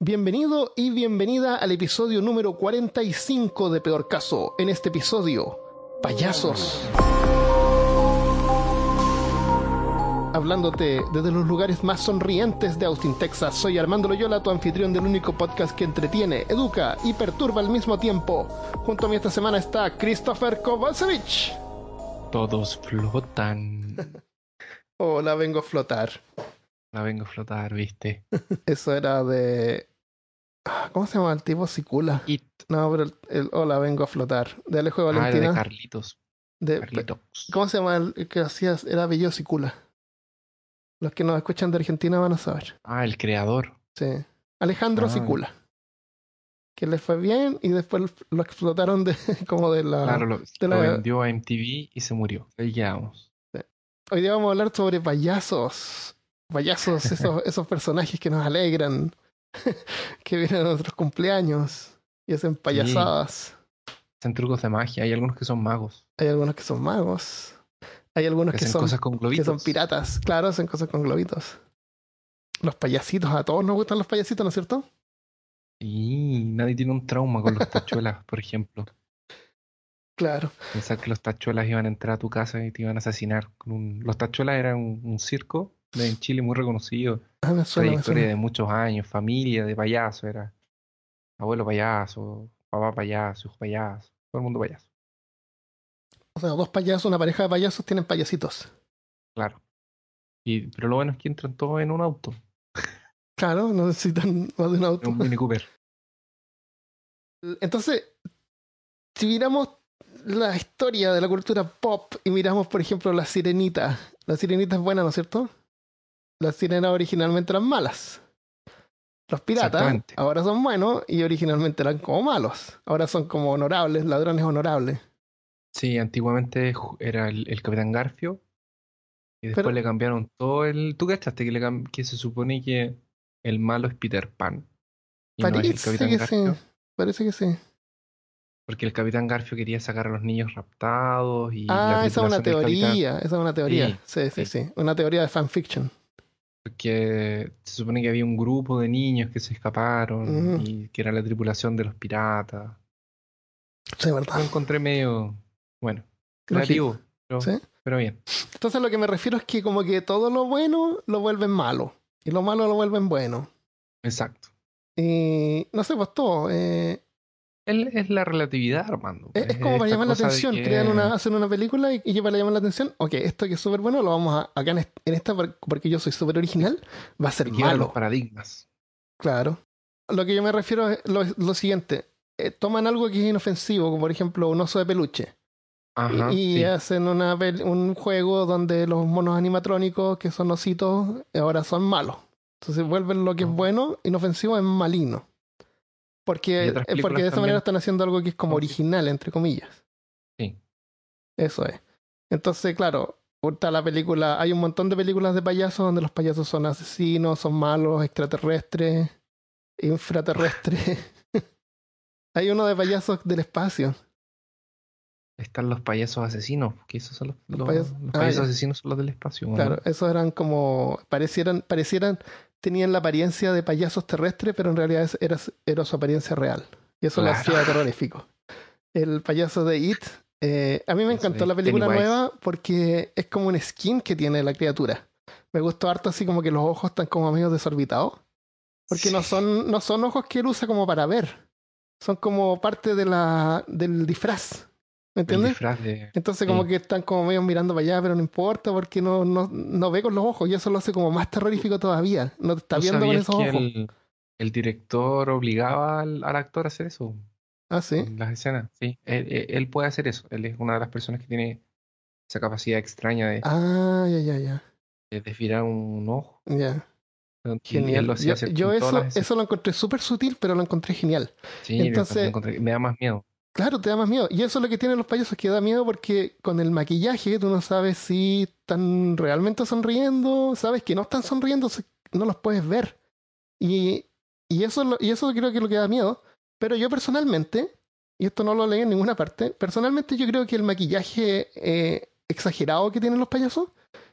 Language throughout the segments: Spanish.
Bienvenido y bienvenida al episodio número 45 de Peor Caso. En este episodio, payasos. Hablándote desde los lugares más sonrientes de Austin, Texas, soy Armando Loyola, tu anfitrión del único podcast que entretiene, educa y perturba al mismo tiempo. Junto a mí esta semana está Christopher Kovacevic. Todos flotan. Hola, vengo a flotar. La vengo a flotar, ¿viste? Eso era de. Ah, ¿Cómo se llama el tipo? Sicula. It. No, pero el, el Hola, vengo a flotar. Dale juego Ah, era Valentina. de Carlitos. De- Carlitos. ¿Cómo se llama el el que hacía? Era Bello Sicula. Los que nos escuchan de Argentina van a saber. Ah, el creador. Sí. Alejandro Ah. Sicula. Que le fue bien y después lo explotaron de como de la. claro, lo, de vendió a MTV y se murió. Ahí quedamos. Hoy día vamos a hablar sobre payasos. Payasos, esos, esos personajes que nos alegran, que vienen a nuestros cumpleaños y hacen payasadas. Hacen trucos de magia. Hay algunos que son magos. Hay algunos que son magos. Hay algunos Que que hacen son, cosas con que son piratas. Claro, hacen cosas con globitos. Los payasitos, a todos nos gustan los payasitos, ¿no es cierto? Y nadie tiene un trauma con los tachuelas, por ejemplo. Claro. Pensar que los tachuelas iban a entrar a tu casa y te iban a asesinar. Con un... Los tachuelas eran un, un circo en Chile muy reconocido. Ah, me suena, me trayectoria suena. de muchos años, familia de payaso era. Abuelo payaso, papá payaso, hijo payaso, todo el mundo payaso. O sea, dos payasos, una pareja de payasos tienen payasitos. Claro. Y, pero lo bueno es que entran todos en un auto, Claro, no necesitan más de un auto. en un Mini Cooper. Entonces, si miramos la historia de la cultura pop y miramos, por ejemplo, la sirenita. La sirenita es buena, ¿no es cierto? Las sirenas originalmente eran malas. Los piratas ahora son buenos y originalmente eran como malos. Ahora son como honorables, ladrones honorables. Sí, antiguamente era el, el Capitán Garfio. Y después Pero- le cambiaron todo el. ¿Tú cachaste que, le cam- que se supone que el malo es Peter Pan? Y no es el Parece Capitán que Garfio. sí. Parece que sí. Porque el Capitán Garfio quería sacar a los niños raptados y Ah, esa es una Capitán- teoría. Esa es una teoría. Sí, sí, sí. sí. Una teoría de fanfiction. Porque se supone que había un grupo de niños que se escaparon y que era la tripulación de los piratas. Sí, verdad. Lo encontré medio, bueno, creativo, pero, Sí. pero bien. Entonces lo que me refiero es que como que todo lo bueno lo vuelven malo. Y lo malo lo vuelven bueno. Exacto. Y no sé, pues todo. eh, Es, es la relatividad, Armando. es, es como para llamar la atención. que- Crean una, hacen una película y, y para llamar la atención. Ok, esto que es súper bueno lo vamos a acá en, en esta por- porque yo soy súper original. Va a ser quiebran los malo. paradigmas. Claro. Lo que yo me refiero es lo, lo siguiente. Eh, toman algo que es inofensivo, como por ejemplo un oso de peluche. Ajá, y sí. hacen una, un juego donde los monos animatrónicos, que son ositos, ahora son malos. Entonces vuelven lo que es bueno, inofensivo, en maligno. Porque, porque de esa manera están haciendo algo que es como original, entre comillas. Sí. Eso es. Entonces, claro, está la película, hay un montón de películas de payasos donde los payasos son asesinos, son malos, extraterrestres, infraterrestres. hay uno de payasos del espacio. Están los payasos asesinos, que esos son los, Los los- payasos- los ah, payasos asesinos son los del espacio. ¿no? Claro, esos eran como. Parecieran, parecieran. Tenían la apariencia de payasos terrestres, pero en realidad era, era su apariencia real. Y eso lo hacía terrorífico. El payaso de It. eh, a mí me encantó la película Pennywise. nueva porque es como un skin que tiene la criatura. Me gustó harto así como que los ojos están como medio desorbitados. Porque no son, no son ojos que él usa como para ver. Son como parte de la, del disfraz. ¿Me entiendes? de. Entonces como que están como medio mirando para allá, pero no importa porque no, no, no ve con los ojos y eso lo hace como más terrorífico todavía. No te está ¿Tú viendo con esos que ojos. el, el director obligaba al, al actor a hacer eso? Ah, sí. en las escenas, sí. Él, puede hacer eso. Él es una de las personas que tiene esa capacidad extraña de, Ah, ya, ya, ya. de desviar un ojo. Ya. Genial. lo hacía Yo, eso, eso lo encontré súper sutil, pero lo encontré genial. Sí, lo entonces- encontré- me da más miedo. Claro, te da más miedo. Y eso es lo que tienen los payasos, que da miedo porque con el maquillaje tú no sabes si están realmente sonriendo, sabes que no están sonriendo, no los puedes ver. Y, y, eso, y eso creo que es lo que da miedo. Pero yo personalmente, y esto no lo leí en ninguna parte, personalmente yo creo que el maquillaje eh, exagerado que tienen los payasos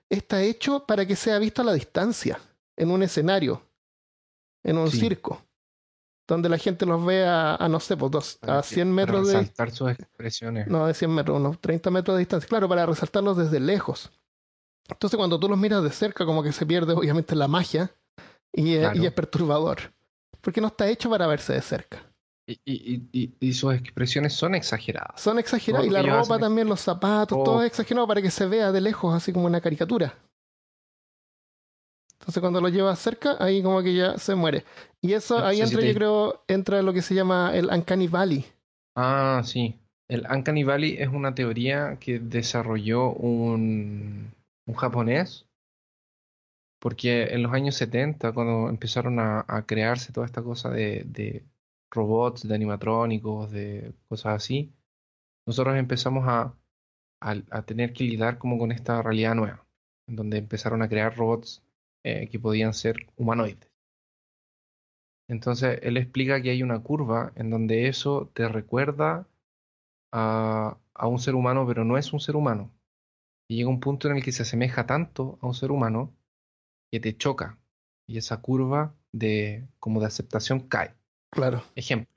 está hecho para que sea visto a la distancia, en un escenario, en un Sí. circo. Donde la gente los ve a, a no sé, pues dos, a que- 100 para metros de, resaltar sus expresiones. no de 100 metros, unos 30 metros de distancia, claro, para resaltarlos desde lejos. Entonces cuando tú los miras de cerca, como que se pierde obviamente la magia y, eh, Claro. y es perturbador, porque no está hecho para verse de cerca. Y, y, y, y- y sus expresiones son exageradas. Son exagerados Todo y la ropa también, los zapatos, todo Oh. es exagerado para que se vea de lejos, así como una caricatura. Entonces cuando lo llevas cerca, ahí como que ya se muere. Y eso, ahí entra, yo creo, entra lo que se llama el Uncanny Valley. Ah, sí. El Uncanny Valley es una teoría que desarrolló un, un japonés, porque en los años 70, cuando empezaron a, a crearse toda esta cosa de, de robots, de animatrónicos, de cosas así, nosotros empezamos a, a, a tener que lidiar como con esta realidad nueva, en donde empezaron a crear robots eh, que podían ser humanoides. Entonces, él explica que hay una curva en donde eso te recuerda a, a un ser humano, pero no es un ser humano. Y llega un punto en el que se asemeja tanto a un ser humano que te choca. Y esa curva de, como de aceptación cae. Claro. Ejemplo.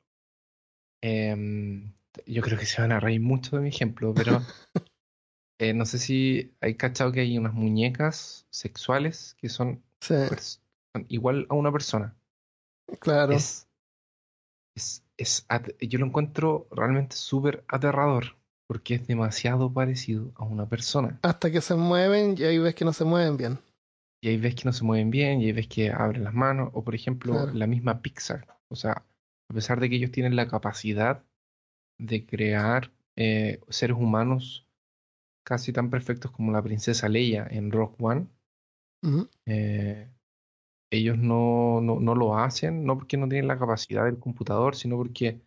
Em, yo creo que se van a reír mucho de mi ejemplo, pero eh, no sé si hay cachado que hay unas muñecas sexuales que son, Sí, pers- son igual a una persona. claro. Es, es, es yo lo encuentro realmente súper aterrador porque es demasiado parecido a una persona. Hasta que se mueven y ahí ves que no se mueven bien. Y ahí ves que no se mueven bien, y ahí ves que abren las manos, o por ejemplo, Claro. la misma Pixar. O sea, a pesar de que ellos tienen la capacidad de crear eh, seres humanos casi tan perfectos como la princesa Leia en Rock One, eh, ellos no, no, no lo hacen, no porque no tienen la capacidad del computador, sino porque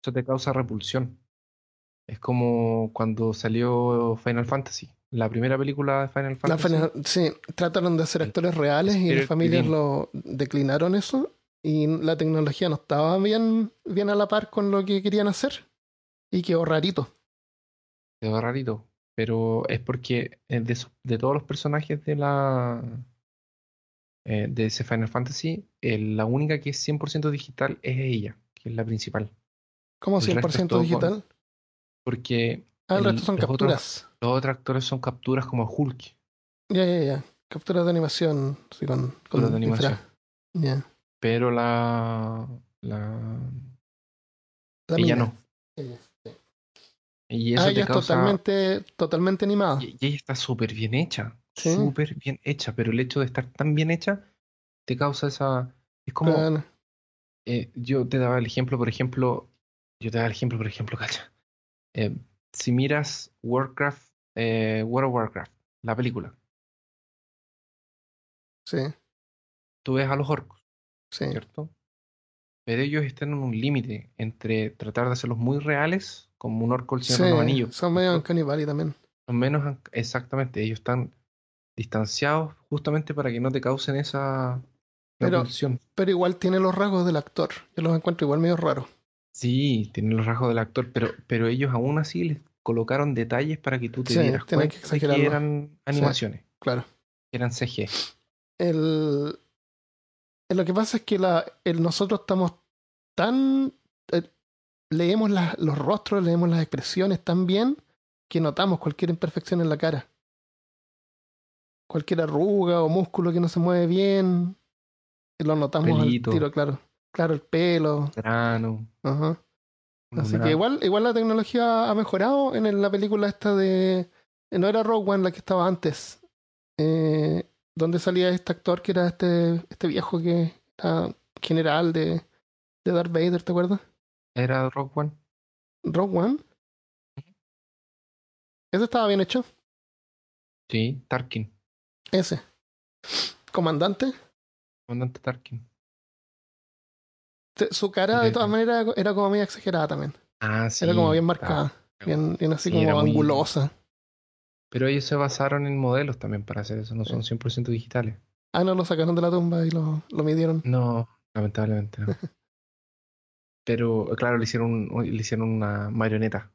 eso te causa repulsión. Es como cuando salió Final Fantasy, la primera película de Final Fantasy. final- sí, trataron de El actores reales y las familias lo declinaron eso y la tecnología no estaba bien, bien a la par con lo que querían hacer y quedó rarito. Quedó rarito, pero es porque eh, de, todos los personajes de la eh, de ese Final Fantasy, eh, la única que es 100% digital es ella, que es la principal. ¿Cómo El resto es 100% todo digital? Porque Ah, el resto son los otros- capturas. los otros actores son capturas como Hulk. Ya, ya, ya. Capturas de animación. Sí, con, con Capturas de animación. Ya. Pero la, la La ella mina. no. Ella. Y eso Ah, te ella es causa. totalmente, totalmente animada. Y, ella está súper bien hecha. Sí. Súper bien hecha. Pero el hecho de estar tan bien hecha te causa esa. Es como. Eh, yo te daba el ejemplo, por ejemplo. Yo te daba el ejemplo, por ejemplo, cacha. Eh, si miras Warcraft, eh, World of Warcraft, la película, Sí, tú ves a los orcos, sí. ¿cierto? Pero ellos están en un límite entre tratar de hacerlos muy reales, como un orco el Señor de los Sí, Anillos. son medio. Uncanny Valley también. Son menos exactamente, ellos están distanciados justamente para que no te causen esa Pero-. Pero igual tiene los rasgos del actor. Yo los encuentro igual medio raros. Sí, tienen los rasgos del actor, pero, pero ellos aún así les colocaron detalles para que tú te Sí, dieras que cuenta que exagerarlo. eran animaciones, Claro. que eran CG. El, el- lo que pasa es que la, el- nosotros estamos tan. eh, leemos la- los rostros, leemos las expresiones tan bien que notamos cualquier imperfección en la cara. Cualquier arruga o músculo que no se mueve bien. Lo notamos Pelito. al tiro, claro. Claro, el pelo. Grano. Ajá. Así que igual, igual la tecnología ha mejorado en la película esta de. No era Rogue One la que estaba antes. Eh, donde salía este actor que era este, este viejo que era general de, de Darth Vader, ¿te acuerdas? Era Rock One. Rogue One. Ese estaba bien hecho. Sí, Tarkin. Ese. Comandante. Comandante Tarkin. Su cara, de todas maneras, era como medio exagerada también. Ah, sí. era como bien ah, marcada. Bien, bien así como muy- angulosa. Pero ellos se basaron en modelos también para hacer eso, no son 100% digitales. Ah, no, lo sacaron de la tumba y lo, lo midieron. No, lamentablemente no. Pero claro, le hicieron, le hicieron una marioneta.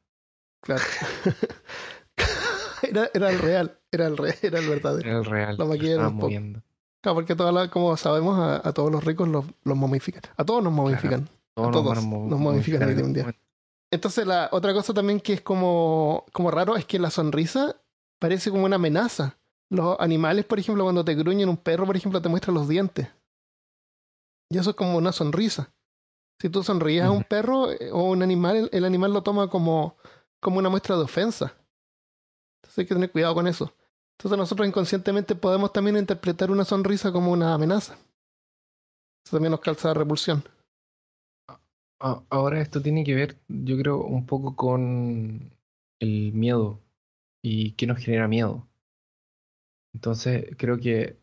Claro. era, era el real, era el real, era el verdadero. Era el real. Lo maquillaron un. Claro, porque todas las- como sabemos, a, a todos los ricos los, los momifican. A todos nos momifican. a todos nos el día un día. Entonces, la otra cosa también que es como, como raro es que la sonrisa parece como una amenaza. Los animales, por ejemplo, cuando te gruñen un perro, por ejemplo, te muestran los dientes. Y eso es como una sonrisa. Si tú sonríes a un perro eh, o un animal, el animal lo toma como, como una muestra de ofensa. Entonces hay que tener cuidado con eso. Entonces nosotros inconscientemente podemos también interpretar una sonrisa como una amenaza. Eso también nos calza repulsión. Ahora esto tiene que ver, yo creo, un poco con el miedo y qué nos genera miedo. Entonces creo que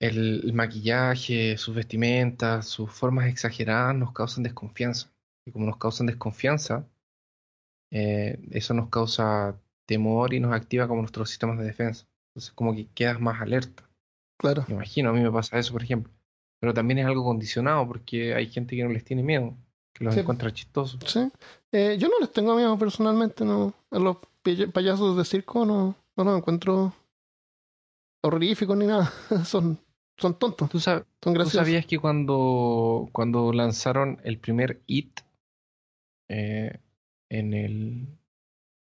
el, maquillaje, sus vestimentas, sus formas exageradas nos causan desconfianza. Y como nos causan desconfianza, eh, eso nos causa temor y nos activa como nuestros sistemas de defensa. Entonces como que quedas más alerta. Claro. Me imagino, a mí me pasa eso, por ejemplo. Pero también es algo condicionado porque hay gente que no les tiene miedo, que los encuentra chistosos. Sí. Eh, yo no les tengo miedo personalmente, no. A los payasos de circo no, no los encuentro horroríficos ni nada. Son son tontos. ¿Tú, sabías que cuando, cuando lanzaron el primer It eh, en el.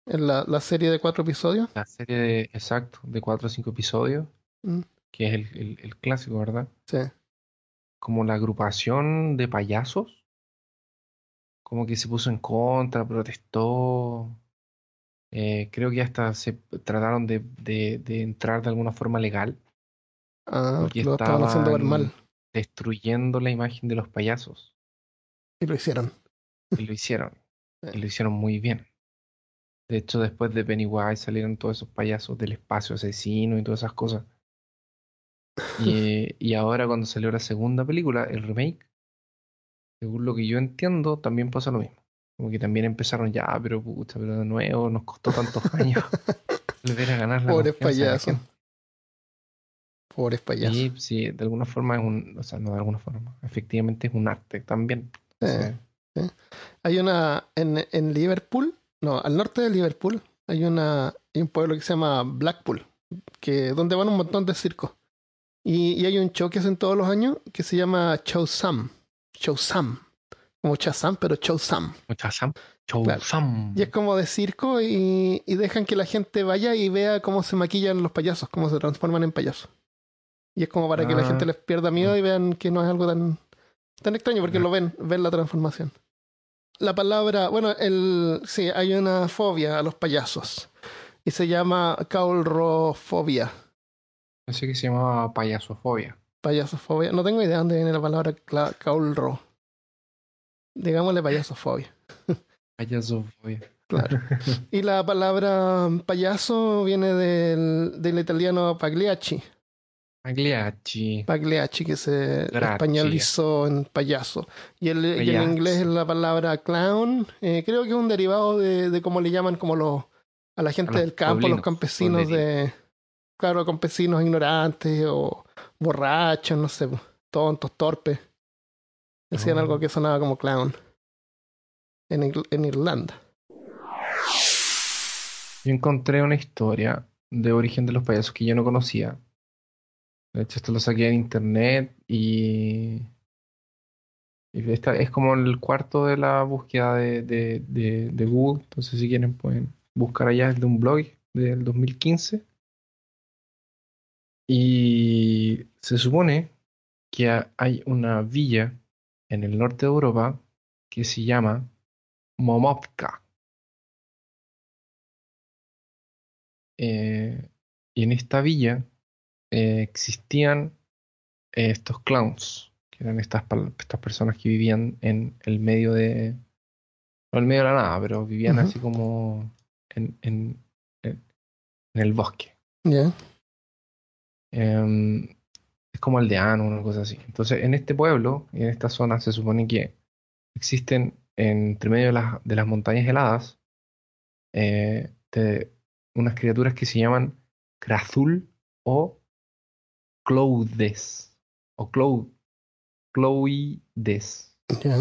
En la, la, serie de cuatro episodios? La serie de, exacto, de cuatro o cinco episodios, mm. que es el, el, el, clásico, ¿verdad? Sí. Como la agrupación de payasos, como que se puso en contra, protestó. Eh, creo que hasta se trataron de, de, de entrar de alguna forma legal Ah, porque lo estaban haciendo ver mal. Destruyendo la imagen de los payasos. Y lo hicieron. Y lo hicieron. y lo hicieron muy bien. De hecho, después de Pennywise salieron todos esos payasos del espacio asesino y todas esas cosas. Y, y ahora cuando salió la segunda película, el remake, según lo que yo entiendo, también pasa lo mismo. Como que también empezaron ya, pero pucha, pero de nuevo nos costó tantos años volver a ganar la Pobres payasos. Pobres payasos. Sí, sí, de alguna forma es un, o sea, no de alguna forma, efectivamente es un arte también. Hay una, en, en Liverpool, no, al norte de Liverpool, hay una, hay un pueblo que se llama Blackpool, que, donde van un montón de circos. Y, y hay un show que hacen todos los años que se llama Chow Sam. Chow Sam. Como Chazam, pero Chow Sam. Chazam. Chow Sam. Y es como de circo y, y dejan que la gente vaya y vea cómo se maquillan los payasos, cómo se transforman en payasos. Y es como para que la ah. gente les pierda miedo y vean que no es algo tan, tan extraño, porque lo ven, ven la transformación. La palabra, bueno, el, sí, hay una fobia a los payasos. Y se llama caulrofobia. Así que se llamaba payasofobia. Payasofobia. No tengo idea dónde viene la palabra caulro. Digámosle payasofobia. Payasofobia. Claro. Y la palabra payaso viene del, del italiano pagliacci, Pagliacci. Pagliacci, que se españolizó en payaso. Y, el, en inglés es la palabra clown. Eh, creo que es un derivado de, de cómo le llaman como los, a la gente del campo, los campesinos de... Claro, campesinos ignorantes o borrachos, no sé, tontos, torpes. Decían algo oh. que sonaba como clown. En, en Irlanda. Yo encontré una historia de origen de los payasos que yo no conocía de hecho, esto lo saqué en internet y, esta es como el cuarto de la búsqueda de, de, de, Google. Entonces, si quieren, pueden buscar allá el de un blog del 2015. Y se supone que hay una villa en el norte de Europa que se llama Momovka. Eh, y en esta villa eh, existían estos clowns, que eran estas, estas personas que vivían en el medio de. No en medio de la nada, pero vivían así como en, en, en, el bosque. Em, es como aldeano, una cosa así. Entonces, en este pueblo, y en esta zona, se supone que existen entre medio de las, de las montañas heladas eh, unas criaturas que se llaman Krazul o Cloudes o Clou, Cloides. Ya.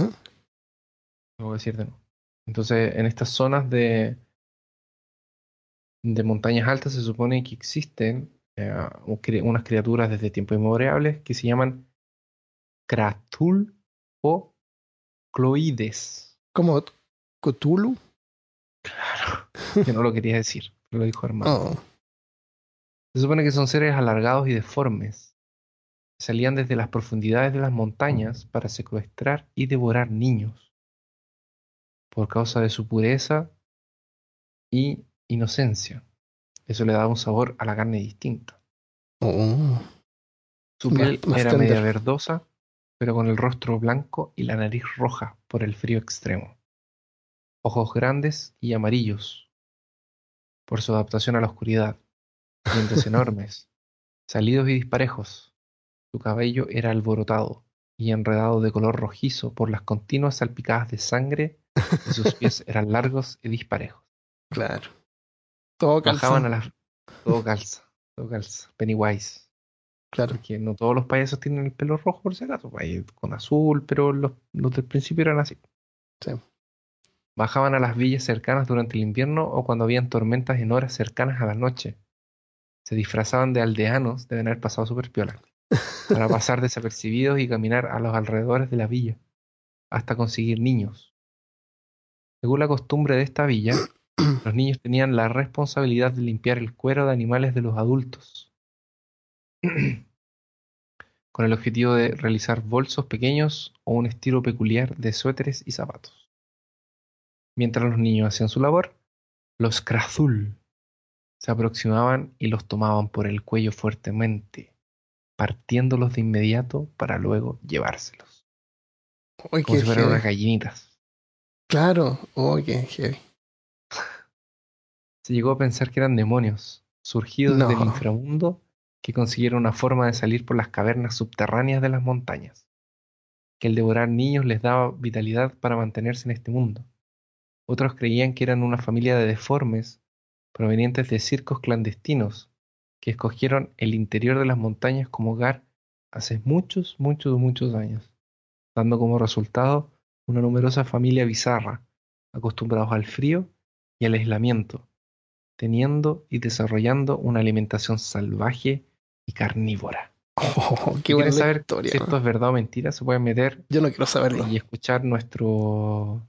Lo voy a decir de nuevo. Entonces, en estas zonas de, de montañas altas se supone que existen eh, unas criaturas desde tiempos inmemoriales que se llaman Kratul o cloides. Como Cthulhu. Claro. Yo no lo quería decir, lo dijo hermano. Oh, Se supone que son seres alargados y deformes. Salían desde las profundidades de las montañas para secuestrar y devorar niños. Por causa de su pureza y inocencia. Eso le daba un sabor a la carne distinto. oh. Su Más- piel más era tender. media verdosa, pero con el rostro blanco y la nariz roja por el frío extremo. Ojos grandes y amarillos por su adaptación a la oscuridad. Dientes enormes, salidos y disparejos. Su cabello era alborotado y enredado de color rojizo por las continuas salpicadas de sangre y sus pies eran largos y disparejos. Claro. Todo calza. Bajaban a las... Todo calza, todo calza. Pennywise. Claro. Porque no todos los payasos tienen el pelo rojo, por si acaso. pues Hay con azul, pero los, los del principio eran así. Sí. Bajaban a las villas cercanas durante el invierno o cuando habían tormentas en horas cercanas a la noche. Se disfrazaban de aldeanos, deben haber pasado súper piola, para pasar desapercibidos y caminar a los alrededores de la villa, hasta conseguir niños. Según la costumbre de esta villa, los niños tenían la responsabilidad de limpiar el cuero de animales de los adultos, con el objetivo de realizar bolsos pequeños o un estilo peculiar de suéteres y zapatos. Mientras los niños hacían su labor, los Krazul se aproximaban y los tomaban por el cuello fuertemente, partiéndolos de inmediato para luego llevárselos, Uy, como si fueran unas gallinitas. Claro. Qué heavy. Se llegó a pensar que eran demonios, surgidos No. del inframundo, que consiguieron una forma de salir por las cavernas subterráneas de las montañas. Que el devorar niños les daba vitalidad para mantenerse en este mundo. Otros creían que eran una familia de deformes provenientes de circos clandestinos que escogieron el interior de las montañas como hogar hace muchos, muchos, muchos años, dando como resultado una numerosa familia bizarra, acostumbrados al frío y al aislamiento, teniendo y desarrollando una alimentación salvaje y carnívora. Oh, qué buena saber historia. si esto es verdad o mentira, se pueden meter Yo no quiero saberlo. y escuchar nuestro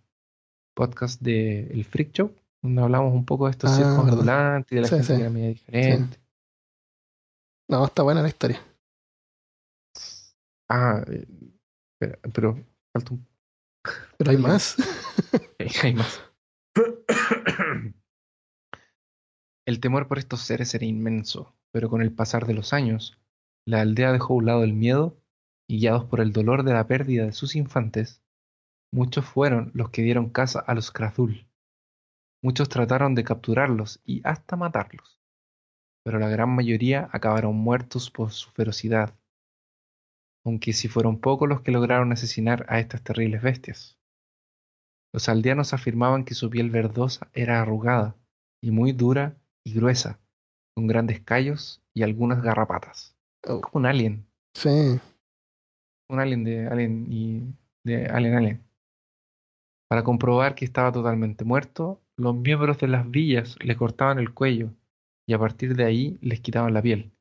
podcast de El Freak Show, hablamos un poco de estos Ah, circos verdad. ambulantes y de la Sí, gente sí. que era media diferente. No, está buena la historia. Ah, eh, espera, pero falta un Pero hay más. hay más. El temor por estos seres era inmenso, pero con el pasar de los años, la aldea dejó a un lado el miedo y guiados por el dolor de la pérdida de sus infantes, muchos fueron los que dieron caza a los Krazul. Muchos trataron de capturarlos y hasta matarlos, pero la gran mayoría acabaron muertos por su ferocidad, aunque si fueron pocos los que lograron asesinar a estas terribles bestias. Los aldeanos afirmaban que su piel verdosa era arrugada y muy dura y gruesa, con grandes callos y algunas garrapatas. Oh, Como un alien, sí. un alien de Alien y de Alien Alien. Para comprobar que estaba totalmente muerto, los miembros de las villas le cortaban el cuello y a partir de ahí les quitaban la piel.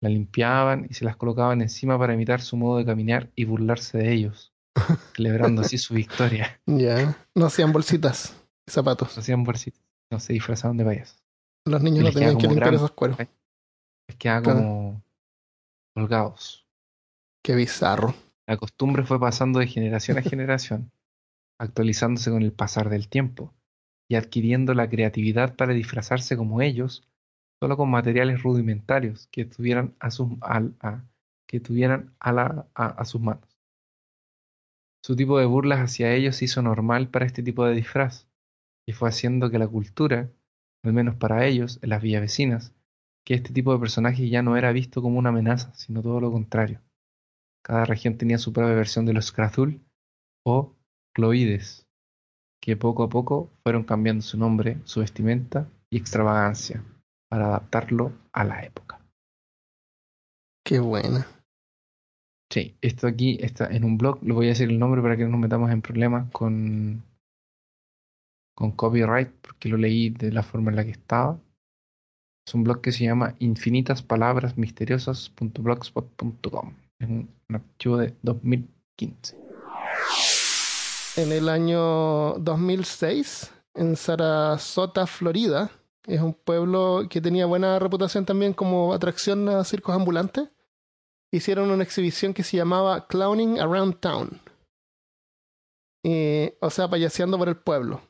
La limpiaban y se las colocaban encima para imitar su modo de caminar y burlarse de ellos, celebrando así su victoria. Ya. No hacían bolsitas y zapatos. Hacían bolsitas, no se disfrazaban de payasos. Los niños no tenían que limpiar gran- esos cueros. Les quedaba Claro. como colgados. Qué bizarro. La costumbre fue pasando de generación a generación, actualizándose con el pasar del tiempo y adquiriendo la creatividad para disfrazarse como ellos, solo con materiales rudimentarios que tuvieran a sus, que tuvieran a, la- a- sus manos. Su tipo de burlas hacia ellos se hizo normal para este tipo de disfraz, y fue haciendo que la cultura, al menos para ellos, en las villas vecinas, que este tipo de personaje ya no era visto como una amenaza, sino todo lo contrario. Cada región tenía su propia versión de los Krazul o Cloides, que poco a poco fueron cambiando su nombre, su vestimenta y extravagancia para adaptarlo a la época. Qué buena. Sí, esto aquí está en un blog, le voy a decir el nombre para que no nos metamos en problemas con, con copyright, porque lo leí de la forma en la que estaba. Es un blog que se llama infinitaspalabrasmisteriosas.blogspot.com. Es un, un archivo de 2015. En el año 2006 en Sarasota, Florida. Es un pueblo que tenía buena reputación también como atracción a circos ambulantes. Hicieron una exhibición que se llamaba Clowning Around Town. O sea, payaseando por el pueblo.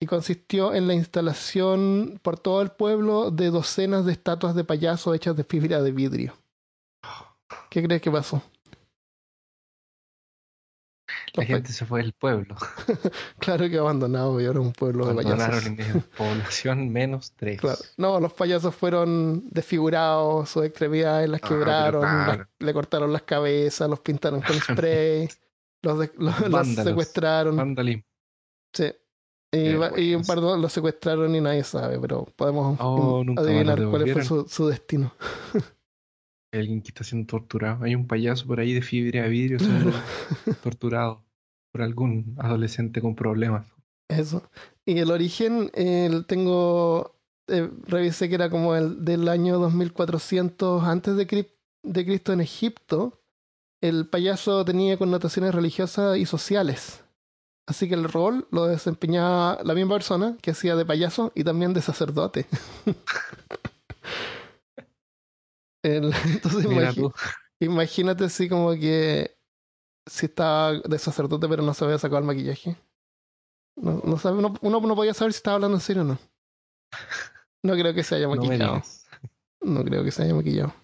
Y consistió en la instalación por todo el pueblo de docenas de estatuas de payasos hechas de fibra de vidrio. ¿Qué crees que pasó? La gente se fue del pueblo. claro que abandonado y ahora un pueblo de payasos. En población menos tres. Claro. No, los payasos fueron desfigurados, sus extremidades las ah, quebraron, le cortaron las cabezas, los pintaron con spray, los, los, secuestraron. Vandalismo. Sí. Y, un par de los secuestraron y nadie sabe, pero podemos oh, adivinar cuál fue su, su destino. alguien que está siendo torturado. Hay un payaso por ahí de fibra de vidrio siendo torturado por algún adolescente con problemas. Eso. Y el origen, tengo, eh, revisé que era como el del año 2400 antes de, de Cristo en Egipto. El payaso tenía connotaciones religiosas y sociales. Así que el rol lo desempeñaba la misma persona que hacía de payaso y también de sacerdote. entonces imagínate así como que si estaba de sacerdote pero no se había sacado el maquillaje. No, no sabe, uno, no podía saber si estaba hablando en serio o no. No creo que se haya maquillado. No, creo que se haya maquillado.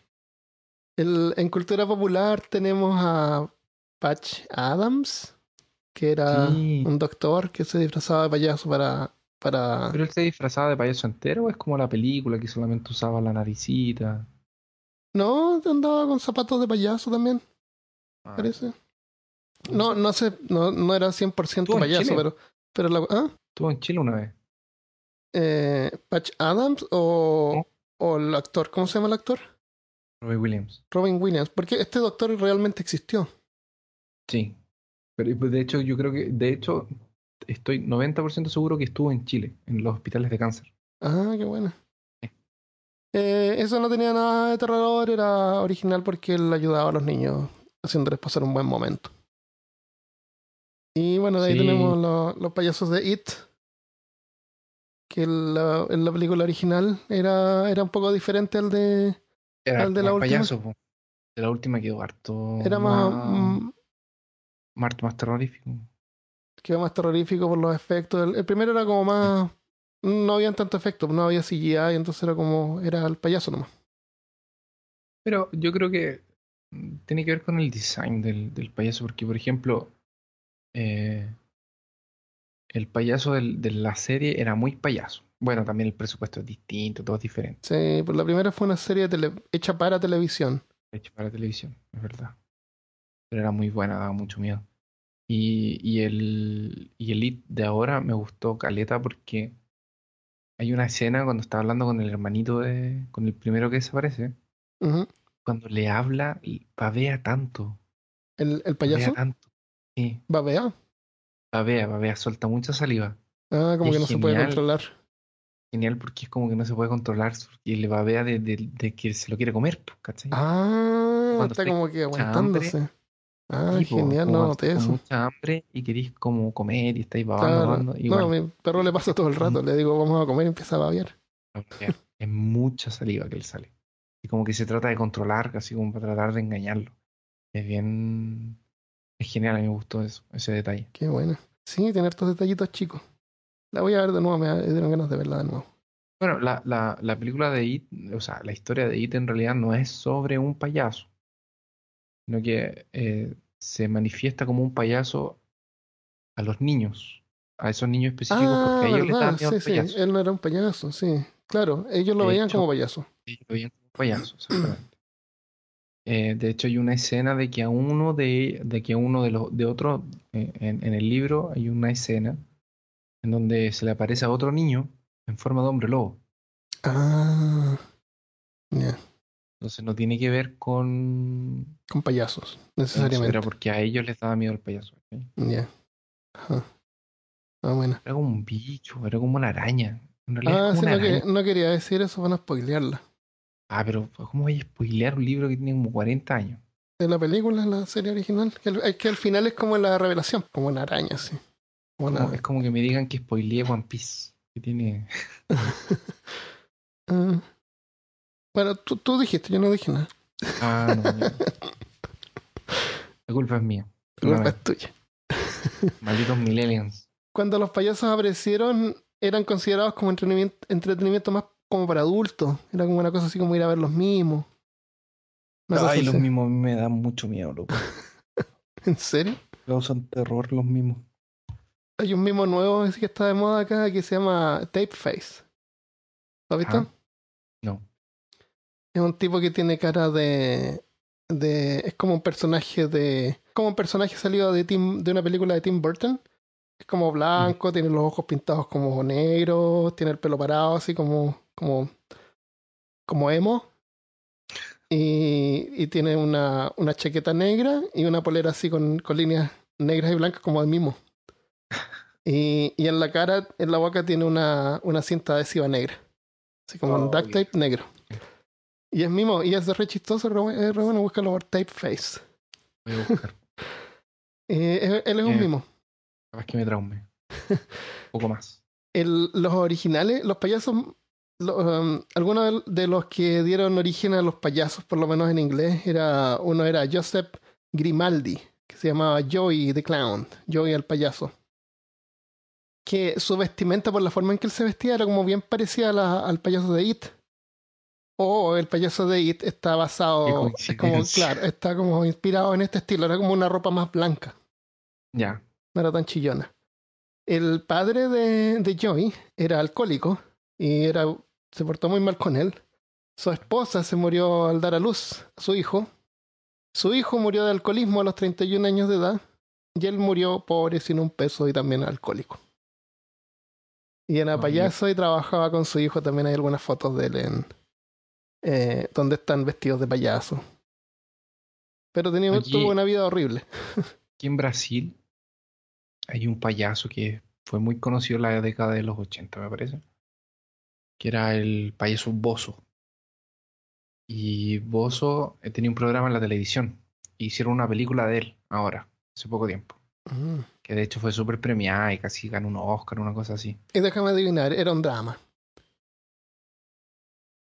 El, en cultura popular tenemos a Patch Adams, que era un doctor que se disfrazaba de payaso para, para... ¿Pero él se disfrazaba de payaso entero o es como la película que solamente usaba la naricita? No, andaba con zapatos de payaso también. Ah. Parece. No, no sé, no, no era 100% payaso, pero, pero la, ¿ah? Estuvo en Chile una vez. Eh, ¿Patch Adams o, o el actor? ¿Cómo se llama el actor? Robin Williams. Robin Williams, porque este doctor realmente existió. Sí. Pero pues, de hecho, yo creo que, de hecho, estoy 90% seguro que estuvo en Chile, en los hospitales de cáncer. Ah, qué bueno. Eh, eso no tenía nada de terror, era original porque él ayudaba a los niños haciéndoles pasar un buen momento. Bueno, de ahí tenemos los, payasos de It, que en la, en la película original era, era un poco diferente al de, al de la última. Payaso, de la última quedó harto. Era más. Más, más terrorífico. Quedó más terrorífico por los efectos. el primero era como más no habían tanto efecto, no había CGI, entonces era como, era el payaso nomás. Pero yo creo que tiene que ver con el design del, del payaso, porque por ejemplo, eh, el payaso del, de la serie era muy payaso. Bueno, también el presupuesto es distinto, todo es diferente. Sí, pues la primera fue una serie hecha para televisión. Hecha para televisión, es verdad. Pero era muy buena, daba mucho miedo. Y, y el y el de ahora me gustó caleta porque hay una escena cuando está hablando con el hermanito de. con el primero que desaparece. Cuando le habla, babea tanto. ¿El, el payaso? Tanto. Sí. ¿Babea? Babea, babea, suelta mucha saliva. Ah, como que no se puede controlar. Genial, porque es como que no se puede controlar y le babea de, de, de que se lo quiere comer, ¿cachai? Ah, está como que aguantándose. Ah, genial, no noté eso. mucha hambre y querís como comer y estáis babando. no, a mi perro le pasa todo el rato. Le digo, vamos a comer y empieza a babear. Es mucha saliva que él sale. Y como que se trata de controlar, casi como para tratar de engañarlo. Es bien. Es genial, a mí me gustó eso, ese detalle. Qué bueno. Sí, tener estos detallitos chicos. La voy a ver de nuevo, me dieron ganas de verla de nuevo. Bueno, la, la, la película de It, o sea, la historia de It en realidad no es sobre un payaso sino que eh, se manifiesta como un payaso a los niños, a esos niños específicos, porque a ellos les daban sí, sí. Él no era un payaso, sí, claro, ellos lo veían como payaso. Ellos lo veían como payaso, exactamente. Eh, de hecho, hay una escena de que a uno de, de que a uno de los de otros eh, en, en, el libro hay una escena en donde se le aparece a otro niño en forma de hombre lobo. Ah, ya. Entonces no tiene que ver con... Con payasos, necesariamente. Era porque a ellos les daba miedo el payaso. Ya. Ah, bueno. Era como un bicho, era como una araña. ah, sí, no, no, quería decir eso, van a spoilearla. Ah, pero ¿cómo voy a spoilear un libro que tiene como 40 años? De la película, la serie original. Es que al final es como la revelación, como una araña, sí. Como es como que me digan que spoileé One Piece. Que tiene. Ah. bueno, tú, tú dijiste, yo no dije nada. Ah, no. no. La culpa es mía. La culpa No, es tuya. Malditos millennials. Cuando los payasos aparecieron, eran considerados como entretenimiento, entretenimiento más como para adultos. Era como una cosa así como ir a ver los cosa Ay, los mí me dan mucho miedo, loco. ¿En serio? Causan terror los mimos. Hay un mimo nuevo que está de moda acá que se llama Tape Face. ¿Lo has visto? Ah. No. Es un tipo que tiene cara de. de es como un personaje de. como un personaje salido de, Tim, de una película de Tim Burton. Es como blanco, tiene los ojos pintados como negros, tiene el pelo parado así como. Como. como emo. Y, y tiene una, una chaqueta negra y una polera así con, con líneas negras y blancas como de mimo. Y, y en la cara, en la boca tiene una, una cinta adhesiva negra. Así como un Oh, duct tape negro. Y es mimo, y es re chistoso, re, re bueno, búscalo por Tape Face. Voy a buscar. Eh, él es un Eh. mimo. Capaz que me traume. Un poco más. El- los originales, los payasos, um, algunos de, los que dieron origen a los payasos, por lo menos en inglés, era uno era Joseph Grimaldi, que se llamaba Joey the Clown, Joey el payaso. Que su vestimenta, por la forma en que él se vestía, era como bien parecida a la- al payaso de It. O el payaso de It está basado, es como, claro, está como inspirado en este estilo, era como una ropa más blanca. Ya. no era tan chillona. El padre de, de Joey era alcohólico y era, se portó muy mal con él. Su esposa se murió al dar a luz a su hijo. Su hijo murió de alcoholismo a los 31 años de edad y él murió pobre sin un peso y también alcohólico. Y era Oh, payaso y trabajaba con su hijo. También hay algunas fotos de él en, eh, donde están vestidos de payaso. Pero tenía, tuvo una vida horrible. Aquí en Brasil hay un payaso que fue muy conocido en la década de los 80, me parece. Que era el payaso Bozo. Y Bozo eh, tenía un programa en la televisión. E hicieron una película de él ahora, hace poco tiempo. Mm. Que de hecho fue súper premiada y casi ganó un Oscar, una cosa así. Y déjame adivinar, era un drama.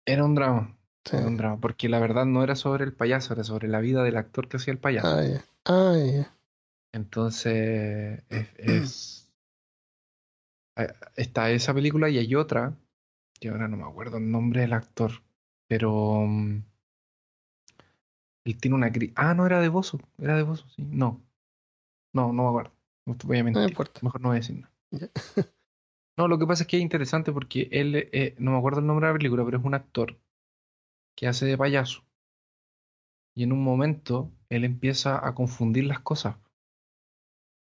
Era un drama, Sí. era un drama. Porque la verdad no era sobre el payaso, era sobre la vida del actor que hacía el payaso. Ah. Ah. Entonces, es, es- eh, está esa película y hay otra, que ahora no me acuerdo el nombre del actor, pero mm, él tiene una... cri- Ah, no, era de Bozo, era de Bozo, sí. No, no, no me acuerdo. No te voy a No mentir. importa. Mejor no voy a decir nada. No, lo que pasa es que es interesante porque él, eh, no me acuerdo el nombre de la película, pero es un actor que hace de payaso. Y en un momento él empieza a confundir las cosas.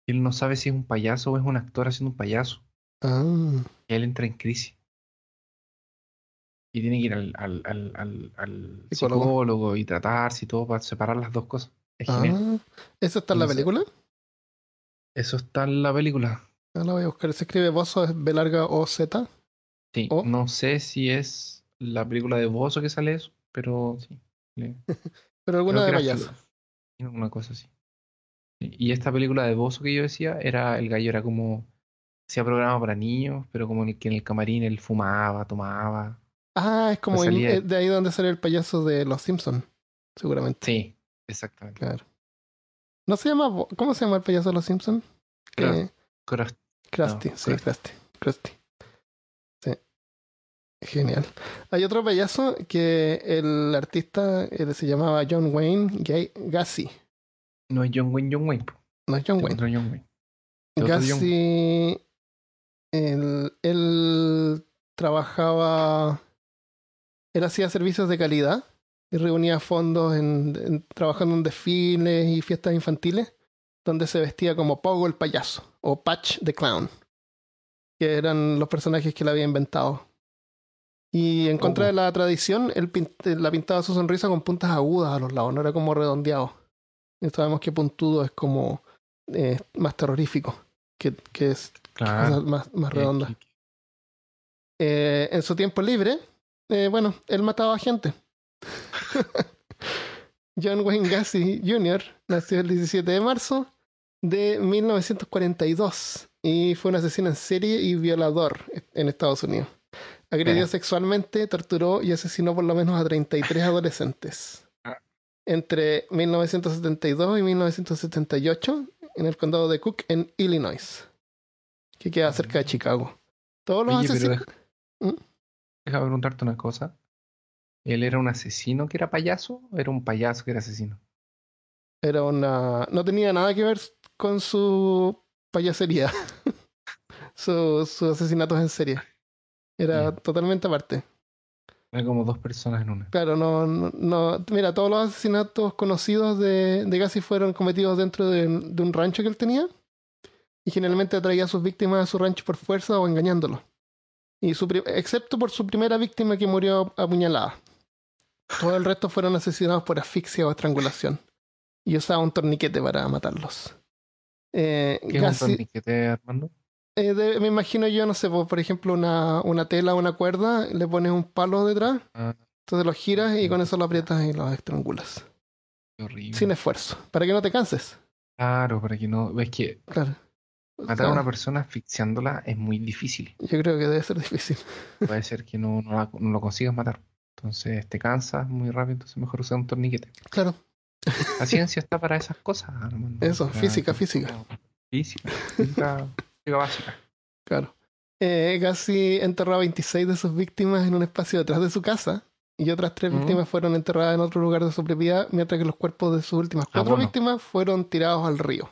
Él no sabe si es un payaso o es un actor haciendo un payaso. Ah, Y él entra en crisis. Y tiene que ir al, al, al, Psicólogo. psicólogo y tratarse y todo para separar las dos cosas. Es ah. ¿Eso está en la película? Eso está en la película. Ah, la voy a buscar. Se escribe Bozo, es B larga O Z. Sí, no sé si es la película de Bozo que sale eso, pero sí. Pero alguna de creo era payaso. Una cosa así. Sí, Y esta película de Bozo que yo decía, era el gallo era como hacía programa para niños, pero como que en el camarín él fumaba, tomaba. Ah, es como Pues el- eh, de ahí donde sale el payaso de Los Simpsons. Seguramente. Sí, exactamente. Claro. ¿No se llama. ¿Cómo se llama el payaso de Los Simpsons? Krusty. Eh, Krusty. No, sí, Krusty. Krusty. Sí. Genial. Hay otro payaso que el artista eh, se llamaba John Wayne Ga- Gacy. No es John Wayne, John Wayne. No es John Wayne. otro John Wayne. Gassi, él, él trabajaba, él hacía servicios de calidad y reunía fondos en, en- trabajando en desfiles y fiestas infantiles, donde se vestía como Pogo el payaso o Patch the Clown, que eran los personajes que él había inventado. Y en contra Pogo. de la tradición, él pint- la pintaba su sonrisa con puntas agudas a los lados, no era como redondeado. Y sabemos que puntudo es como eh, más terrorífico, que, que es Claro. más, más que- Eh, en su tiempo libre, eh, bueno, él mataba gente. John Wayne Gacy Jr. nació el 17 de marzo de 1942 y fue un asesino en serie y violador en Estados Unidos. Agredió sexualmente, torturó y asesinó por lo menos a 33 adolescentes. Ah. Entre 1972 y 1978 en el condado de Cook, en Illinois, que queda cerca de Chicago. Todos los Oye, asesinos... ¿Mm? Déjame preguntarte una cosa. ¿Él era un asesino que era payaso o era un payaso que era asesino? Era una. No tenía nada que ver con su payasería. Sus asesinatos en serie. Era totalmente aparte. Era como dos personas en una. Claro, no, no, no- Mira, todos los asesinatos conocidos de, de Gassi fueron cometidos dentro de, de un rancho que él tenía. Y generalmente atraía a sus víctimas a su rancho por fuerza o engañándolos. Y su excepto por su primera víctima que murió apuñalada. Todo el resto fueron asesinados por asfixia o estrangulación. Y usaba un torniquete para matarlos. Eh, ¿Qué es un torniquete, Armando? eh, de- me imagino yo, no sé, por, por ejemplo, una, una tela o una cuerda, le pones un palo detrás, Ah, entonces lo giras y con eso lo aprietas y lo estrangulas. qué horrible. Sin esfuerzo, para que no te canses. Claro, para que no. Es que Claro. Matar a una persona asfixiándola es muy difícil. Yo creo que debe ser difícil. Puede ser que no, no, la- no lo consigas matar. Entonces te cansas muy rápido, entonces mejor usar un torniquete. Claro, La ciencia está para esas cosas, Armando. Eso, Para- física, física. Física, física, física básica. claro. Eh, Gassi enterró a 26 de sus víctimas en un espacio detrás de su casa y otras tres Mm. víctimas fueron enterradas en otro lugar de su propiedad, mientras que los cuerpos de sus últimas Ah, cuatro bueno. víctimas fueron tirados al río.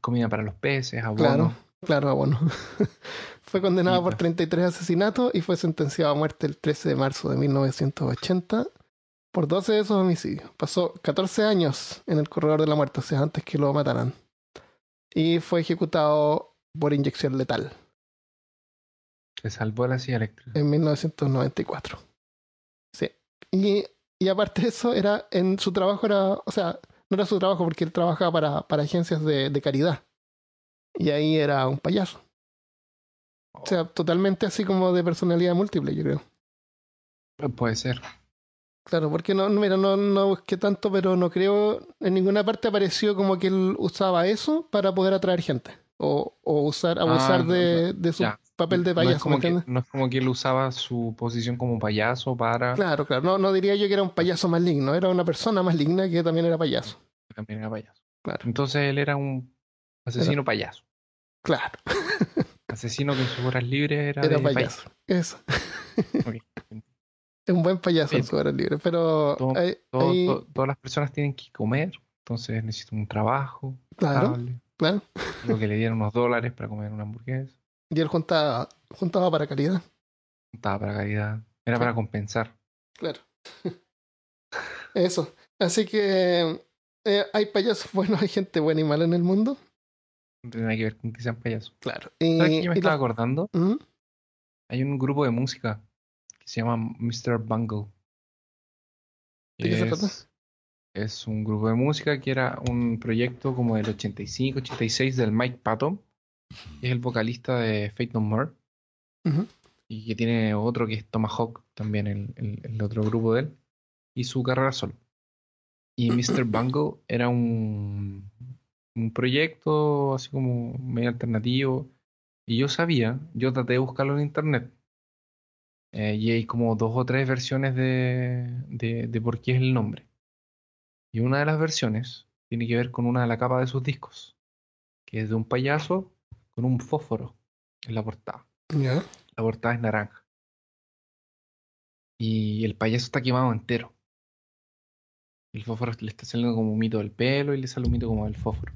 Comida para los peces, abono. Claro, claro, bueno. fue condenado por Mira. 33 asesinatos y fue sentenciado a muerte el 13 de marzo de 1980 por 12 de esos homicidios. Pasó 14 años en el corredor de la muerte, o sea, antes que lo mataran. Y fue ejecutado por inyección letal Se salvó la silla eléctrica. en 1994. Sí. Y, y aparte de eso, era en su trabajo era, o sea, no era su trabajo porque él trabajaba para, para agencias de, de caridad. Y ahí era un payaso. O sea, totalmente así como de personalidad múltiple, yo creo. Puede ser. Claro, porque no, mira, no, no busqué tanto, pero no creo, en ninguna parte apareció como que él usaba eso para poder atraer gente. O, o usar, abusar Ah, de, de su ya. Papel de no, es payaso, no es como que él usaba su posición como payaso para. Claro, claro. No, no diría yo que era un payaso maligno, era una persona maligna que también era payaso. También era payaso. Claro, Entonces él era un asesino payaso. claro, Asesino que en sus horas libres era, era payaso. Eso. Ok. Es un buen payaso en Bien. su hora libre, pero Todo- hay- Todo- hay- to- todas las personas tienen que comer, entonces necesitan un trabajo claro, estable. claro. Lo que le dieron unos dólares para comer una hamburguesa. Y él juntaba, juntaba para caridad. Estaba para caridad. Era para compensar. Claro. Eso. Así que eh, hay payasos buenos, hay gente buena y mala en el mundo. No tiene nada que ver con que sean payasos. Claro. Y, ¿Sabes qué yo me estaba la- acordando? ¿Mm? Hay un grupo de música que se llama Mr. Bungle. ¿De qué se Es- trata? Es un grupo de música que era un proyecto como del 85, 86 del Mike Patton, que es el vocalista de Fate No More, y que tiene otro que es Tomahawk, también el, el- el otro grupo de él, y su carrera solo. Y Mr. Bungle era un, un proyecto así como medio alternativo, y yo sabía, yo traté de buscarlo en internet, eh, y hay como dos o tres versiones de, de, de por qué es el nombre. Y una de las versiones tiene que ver con una de la capa de sus discos, que es de un payaso con un fósforo en la portada. Ya. La portada es naranja. Y el payaso está quemado entero. El fósforo le está saliendo como un mito del pelo y le sale un mito como del fósforo.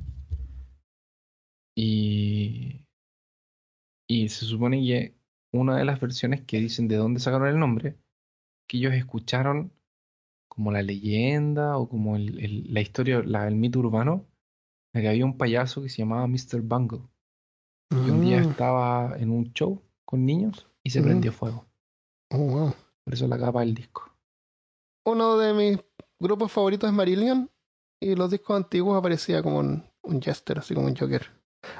Y, y se supone que una de las versiones que dicen de dónde sacaron el nombre, que ellos escucharon como la leyenda o como el- el- la historia, la- el mito urbano, de que había un payaso que se llamaba Mr. Bungle. Y un día Mm. estaba en un show con niños y se Mm. prendió fuego. Oh, wow. Por eso la capa del disco. Uno de mis grupos favoritos es Marillion. Y los discos antiguos aparecía como un, un Jester, así como un Joker.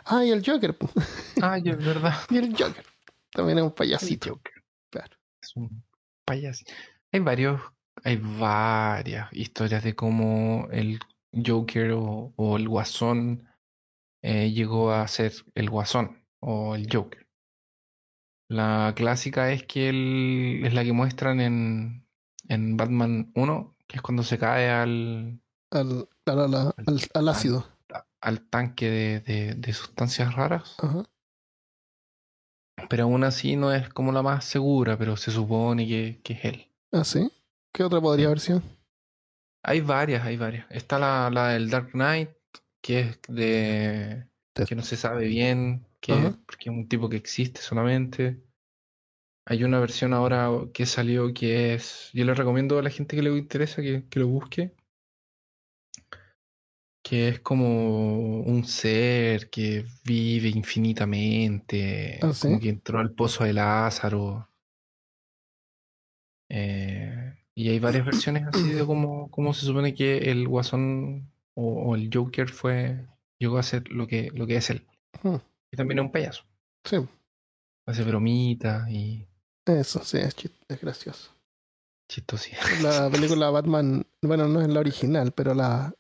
Ah, y el Joker. Ay, es verdad. y el Joker. También es un El payasito. Joker. Claro. Es un payaso. Hay varios, hay varias historias de cómo el Joker o, o el Guasón eh, llegó a ser el Guasón o el Joker. La clásica es que él es la que muestran en, en Batman 1, que es cuando se cae al, Al, al, al ácido. al tanque de, de- de sustancias raras. Ajá. Pero aún así no es como la más segura, pero se supone que, que es él. Ah, sí. ¿Qué otra podría haber sido? Hay varias, hay varias. Está la, la del Dark Knight, que es de... Que no se sabe bien, que, porque es un tipo que existe solamente. Hay una versión ahora que salió que es... Yo le recomiendo a la gente que le interesa que, que lo busque. Que es como un ser que vive infinitamente, Ah, ¿sí? como que entró al pozo de Lázaro. Eh, y hay varias versiones así de cómo, cómo se supone que el Guasón o, o el Joker fue, llegó a ser lo que, lo que es él. Ujú. Y también es un payaso. Sí, Hace bromitas y eso, sí, es, es gracioso. chistosía. La película Batman, bueno, no es la original, pero la,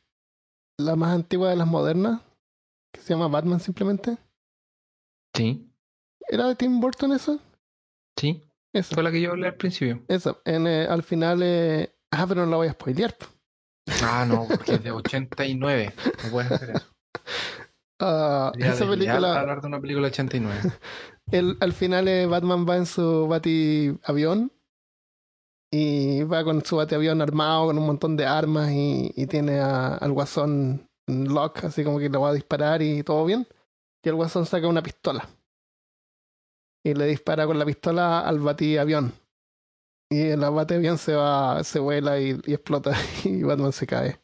la más antigua de las modernas, que se llama Batman simplemente. Sí, ¿Era de Tim Burton esa? sí. Esa. Fue la que yo hablé al principio. Esa. En, eh, al final, eh, ah, pero no la voy a spoilear. Ah, no, porque es de 89. No puedes hacer eso. Sería esa película, hablar de una película de 89. el, al final eh, Batman va en su bati avión y va con su bati avión armado con un montón de armas y, y tiene a- al guasón lock, así como que le va a disparar y todo bien. Y el guasón saca una pistola y le dispara con la pistola al bati avión. Y el bati avión se va, se vuela y, y explota y Batman se cae.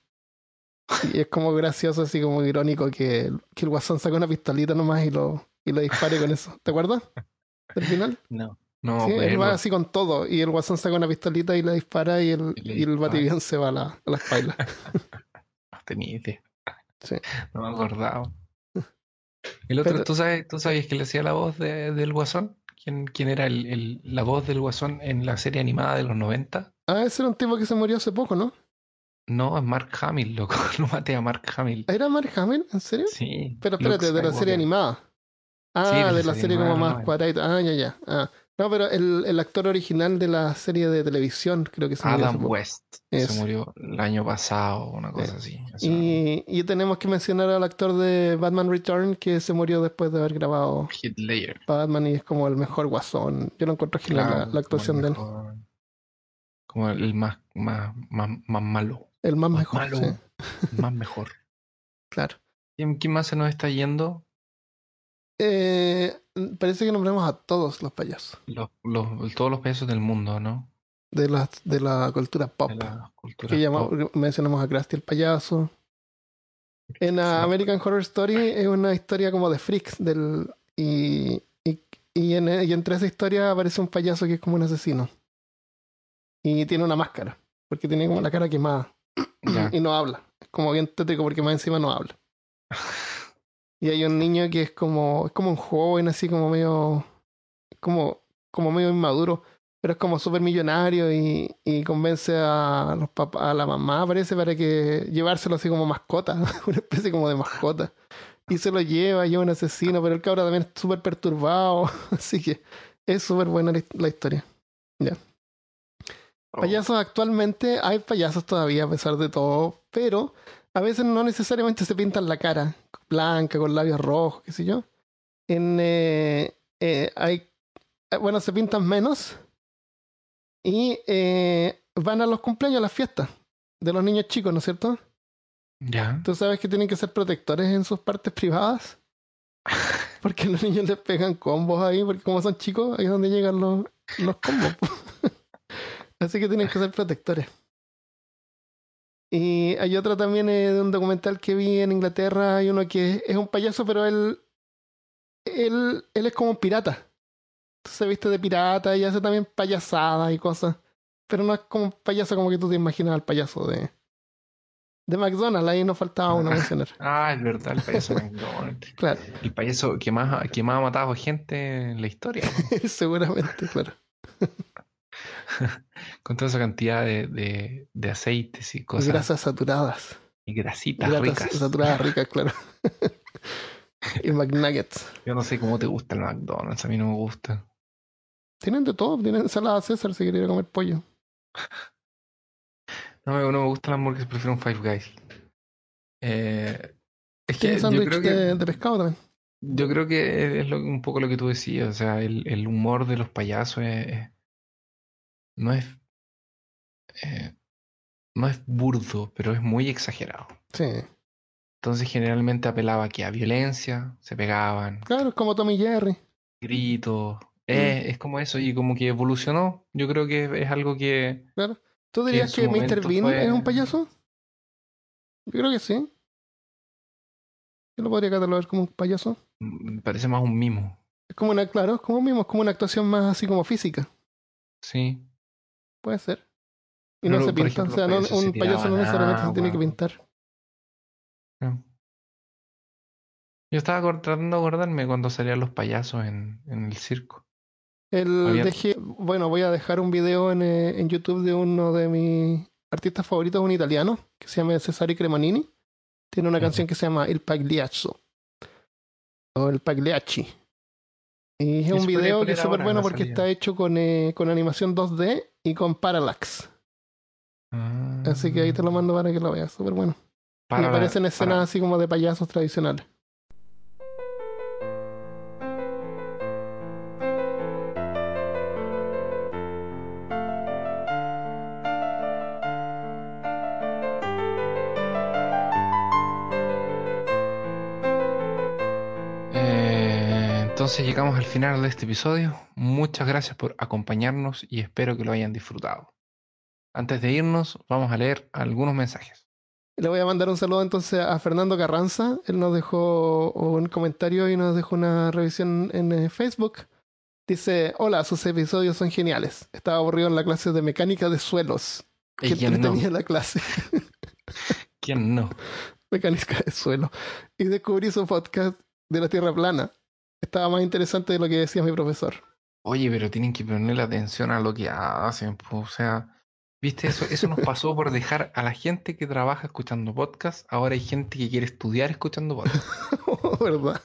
Y es como gracioso, así como irónico que, que el guasón saca una pistolita nomás y lo, y lo dispare con eso. ¿Te acuerdas? Del final. No. No, sí, él va así con todo. Y el guasón saca una pistolita y le dispara y el, Y y el bativión se va a la, a la espalda. No tenía idea. Sí. No me acordaba. El otro, Pero- ¿tú sabes, tú sabías que le hacía la voz de- del Guasón? ¿Quién, quién era el, el- la voz del Guasón en la serie animada de los 90? Ah, ese era un tipo que se murió hace poco, ¿no? No, es Mark Hamill, loco. Lo maté a Mark Hamill. ¿Era Mark Hamill? ¿En serio? Sí. Pero Luke espérate, de la serie animada. Ah, Sí, de la serie como más cuadradita. Ah, ya, ya. Ah. No, pero el, el actor original de la serie de televisión creo que se murió hace Adam. West. Se murió el año pasado, una cosa así. Y, y tenemos que mencionar al actor de Batman Return que se murió después de haber grabado Ledger. Batman y es como el mejor guasón. Yo lo encuentro genial Claro, la, la actuación como de él. mejor- Como el más, más, más, más malo. El más Más mejor, malo. sí, Más mejor. claro. ¿Quién, quién más se nos está yendo? Eh, parece que nombramos a todos los payasos Los, los, todos los payasos del mundo, ¿no? de la, de la cultura pop. De la cultura que llama- pop. mencionamos a Krusty el payaso. En. American Horror Story es una historia como de freaks del y, y, y en, y entre esa historia aparece un payaso que es como un asesino. Y tiene una máscara, porque tiene como la cara quemada y no habla. Es como bien tétrico porque más encima no habla. Y hay un niño que es como, es como un joven así como medio, como, como medio inmaduro, pero es como súper millonario y, y convence a los papás, a la mamá parece para que llevárselo así como mascota, una especie como de mascota. Y se lo lleva, lleva un asesino, pero el cabro también es súper perturbado, así que es súper buena la, historia. Oh, Payasos actualmente, hay payasos todavía a pesar de todo, pero a veces no necesariamente se pintan la cara blanca, con labios rojos, qué sé yo. En, eh, eh, hay, eh, bueno, se pintan menos y eh, van a los cumpleaños, a las fiestas de los niños chicos, ¿no es cierto? Ya. Tú sabes que tienen que ser protectores en sus partes privadas. Porque los niños les pegan combos ahí, porque como son chicos, ahí es donde llegan los, los combos. Así que tienen que ser protectores. Y hay otra también eh, de un documental que vi en Inglaterra. Hay uno que es un payaso, pero él, él, él es como un pirata. Se viste de pirata y hace también payasadas y cosas. Pero no es como un payaso como que tú te imaginas al payaso de, de McDonald's. Ahí nos faltaba uno mencionar. Ah, es verdad, el payaso McDonald's. Claro, El payaso que más, que más ha matado gente en la historia. seguramente, claro. Con toda esa cantidad de, de, de aceites y Y cosas. grasas saturadas. Y grasitas ricas. saturadas ricas, claro. Y McNuggets. Yo no sé cómo te gusta el McDonald's, a mí no me gusta. Tienen de todo, tienen ensalada César si quería comer pollo. No me, no me gusta la hamburguesa, prefiero un Five Guys. Eh, es que sándwich de, de pescado también. yo creo que es lo- un poco lo que tú decías, o sea, el, el humor de los payasos es- no es eh, no es burdo, pero es muy exagerado. Sí. Entonces generalmente apelaba que a violencia, se pegaban, Claro, es como Tommy Jerry. gritos, eh, es como eso, y como que evolucionó. Yo creo que es algo que Claro. ¿Tú dirías su que, Mr. Bean fue- es un payaso? Yo creo que sí. Yo lo podría catalogar como un payaso. mm, parece más un mimo, Es como una, claro, es como mismo, es como una actuación más así como física. ¿sí? Puede ser. Y no se por pinta. ejemplo, o sea, no- se un payaso no necesariamente se tiene que pintar. No. Yo estaba tratando de acordarme cuando salían los payasos en, en el circo. El Había- dejé- bueno, voy a dejar un video en, eh, en YouTube de uno de mis artistas favoritos, un italiano, que se llama Cesare Cremonini. Tiene una canción que se llama Il Pagliaccio. O El Pagliacci. Y es un video que es súper bueno porque salida. está hecho con, eh, con animación 2D y con Parallax. Así que ahí te lo mando para que lo veas, súper bueno. Mm. Para y aparecen escenas así como de payasos tradicionales. Entonces llegamos al final de este episodio. Muchas gracias por acompañarnos y espero que lo hayan disfrutado. Antes de irnos, vamos a leer algunos mensajes. Le voy a mandar un saludo entonces a Fernando Carranza. Él nos dejó un comentario y nos dejó una revisión en eh, Facebook. Dice, hola, sus episodios son geniales. Estaba aburrido en la clase de mecánica de suelos. ¿Y Que quién no? entretenía la clase. ¿Quién no? mecánica de suelo. Y descubrí su podcast de la Tierra plana. Estaba más interesante de lo que decía mi profesor. Oye, pero tienen que ponerle atención a lo que hacen. O sea, ¿viste? Eso, eso nos pasó por dejar a la gente que trabaja escuchando podcast. Ahora hay gente que quiere estudiar escuchando podcast. ¿Verdad?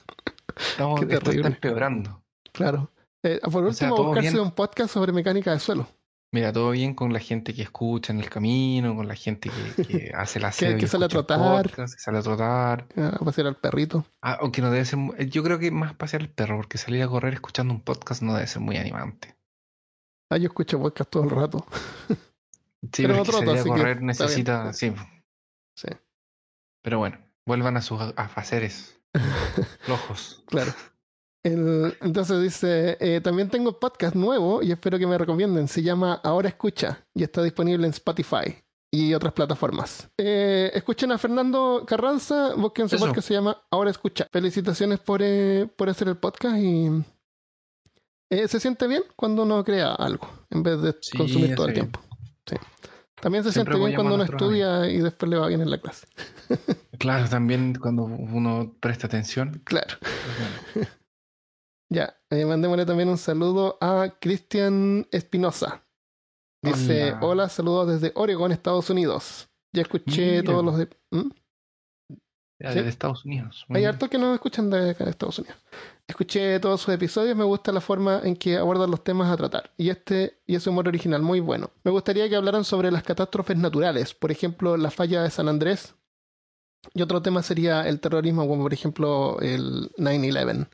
Estamos, Qué esto está terrible. empeorando. Claro. Eh, por sea, último, todo buscarse bien. un podcast sobre mecánica de suelo. Mira, todo bien con la gente que escucha en el camino, con la gente que, que hace la que y sale a trotar. podcast, que sale a trotar. A pasear al perrito. Ah, aunque no debe ser. mu- Yo creo que más pasear el perro, porque salir a correr escuchando un podcast no debe ser muy animante. Ah, yo escucho podcast todo el rato. Sí, Pero pero no es que troto, salir a que correr necesita. Sí, Sí, pero bueno, vuelvan a sus afaceres flojos. claro. El- entonces dice, eh, también tengo podcast nuevo y espero que me recomienden. Se llama Ahora Escucha y está disponible en Spotify y otras plataformas. Eh, escuchen a Fernando Carranza, busquen su Eso. podcast, se llama Ahora Escucha. Felicitaciones por, eh, por hacer el podcast y eh, se siente bien cuando uno crea algo en vez de Sí, consumir todo el bien. tiempo. Sí. También se Siempre siente bien cuando uno estudia y después le va bien en la clase. Claro, también cuando uno presta atención. Claro. Ya, eh, mandémosle también un saludo a Cristian Espinosa. Dice, Hola. hola. saludos desde Oregon, Estados Unidos. Ya escuché Mira. todos los de... ¿Mm? Sí. Estados Unidos. Muy Hay bien. hartos que nos escuchan de acá de Estados Unidos. Escuché todos sus episodios, me gusta la forma en que abordan los temas a tratar. Y este y ese humor original, muy bueno. Me gustaría que hablaran sobre las catástrofes naturales, por ejemplo, la falla de San Andrés. Y otro tema sería el terrorismo, como por ejemplo el 9-11.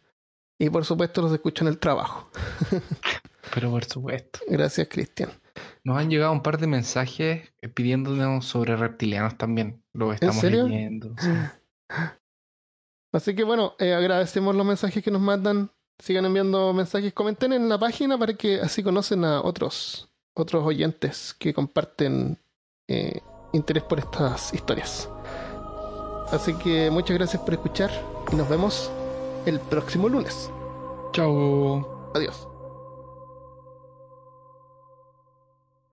Y por supuesto los escucho en el trabajo. Pero por supuesto. Gracias, Cristian. Nos han llegado un par de mensajes eh, pidiéndonos sobre reptilianos también. Lo estamos serio? leyendo. sí. Así que bueno, eh, agradecemos los mensajes que nos mandan. Sigan enviando mensajes, comenten en la página para que así conocen a otros, otros oyentes que comparten eh, interés por estas historias. Así que muchas gracias por escuchar y nos vemos el próximo lunes. Chao. Adiós.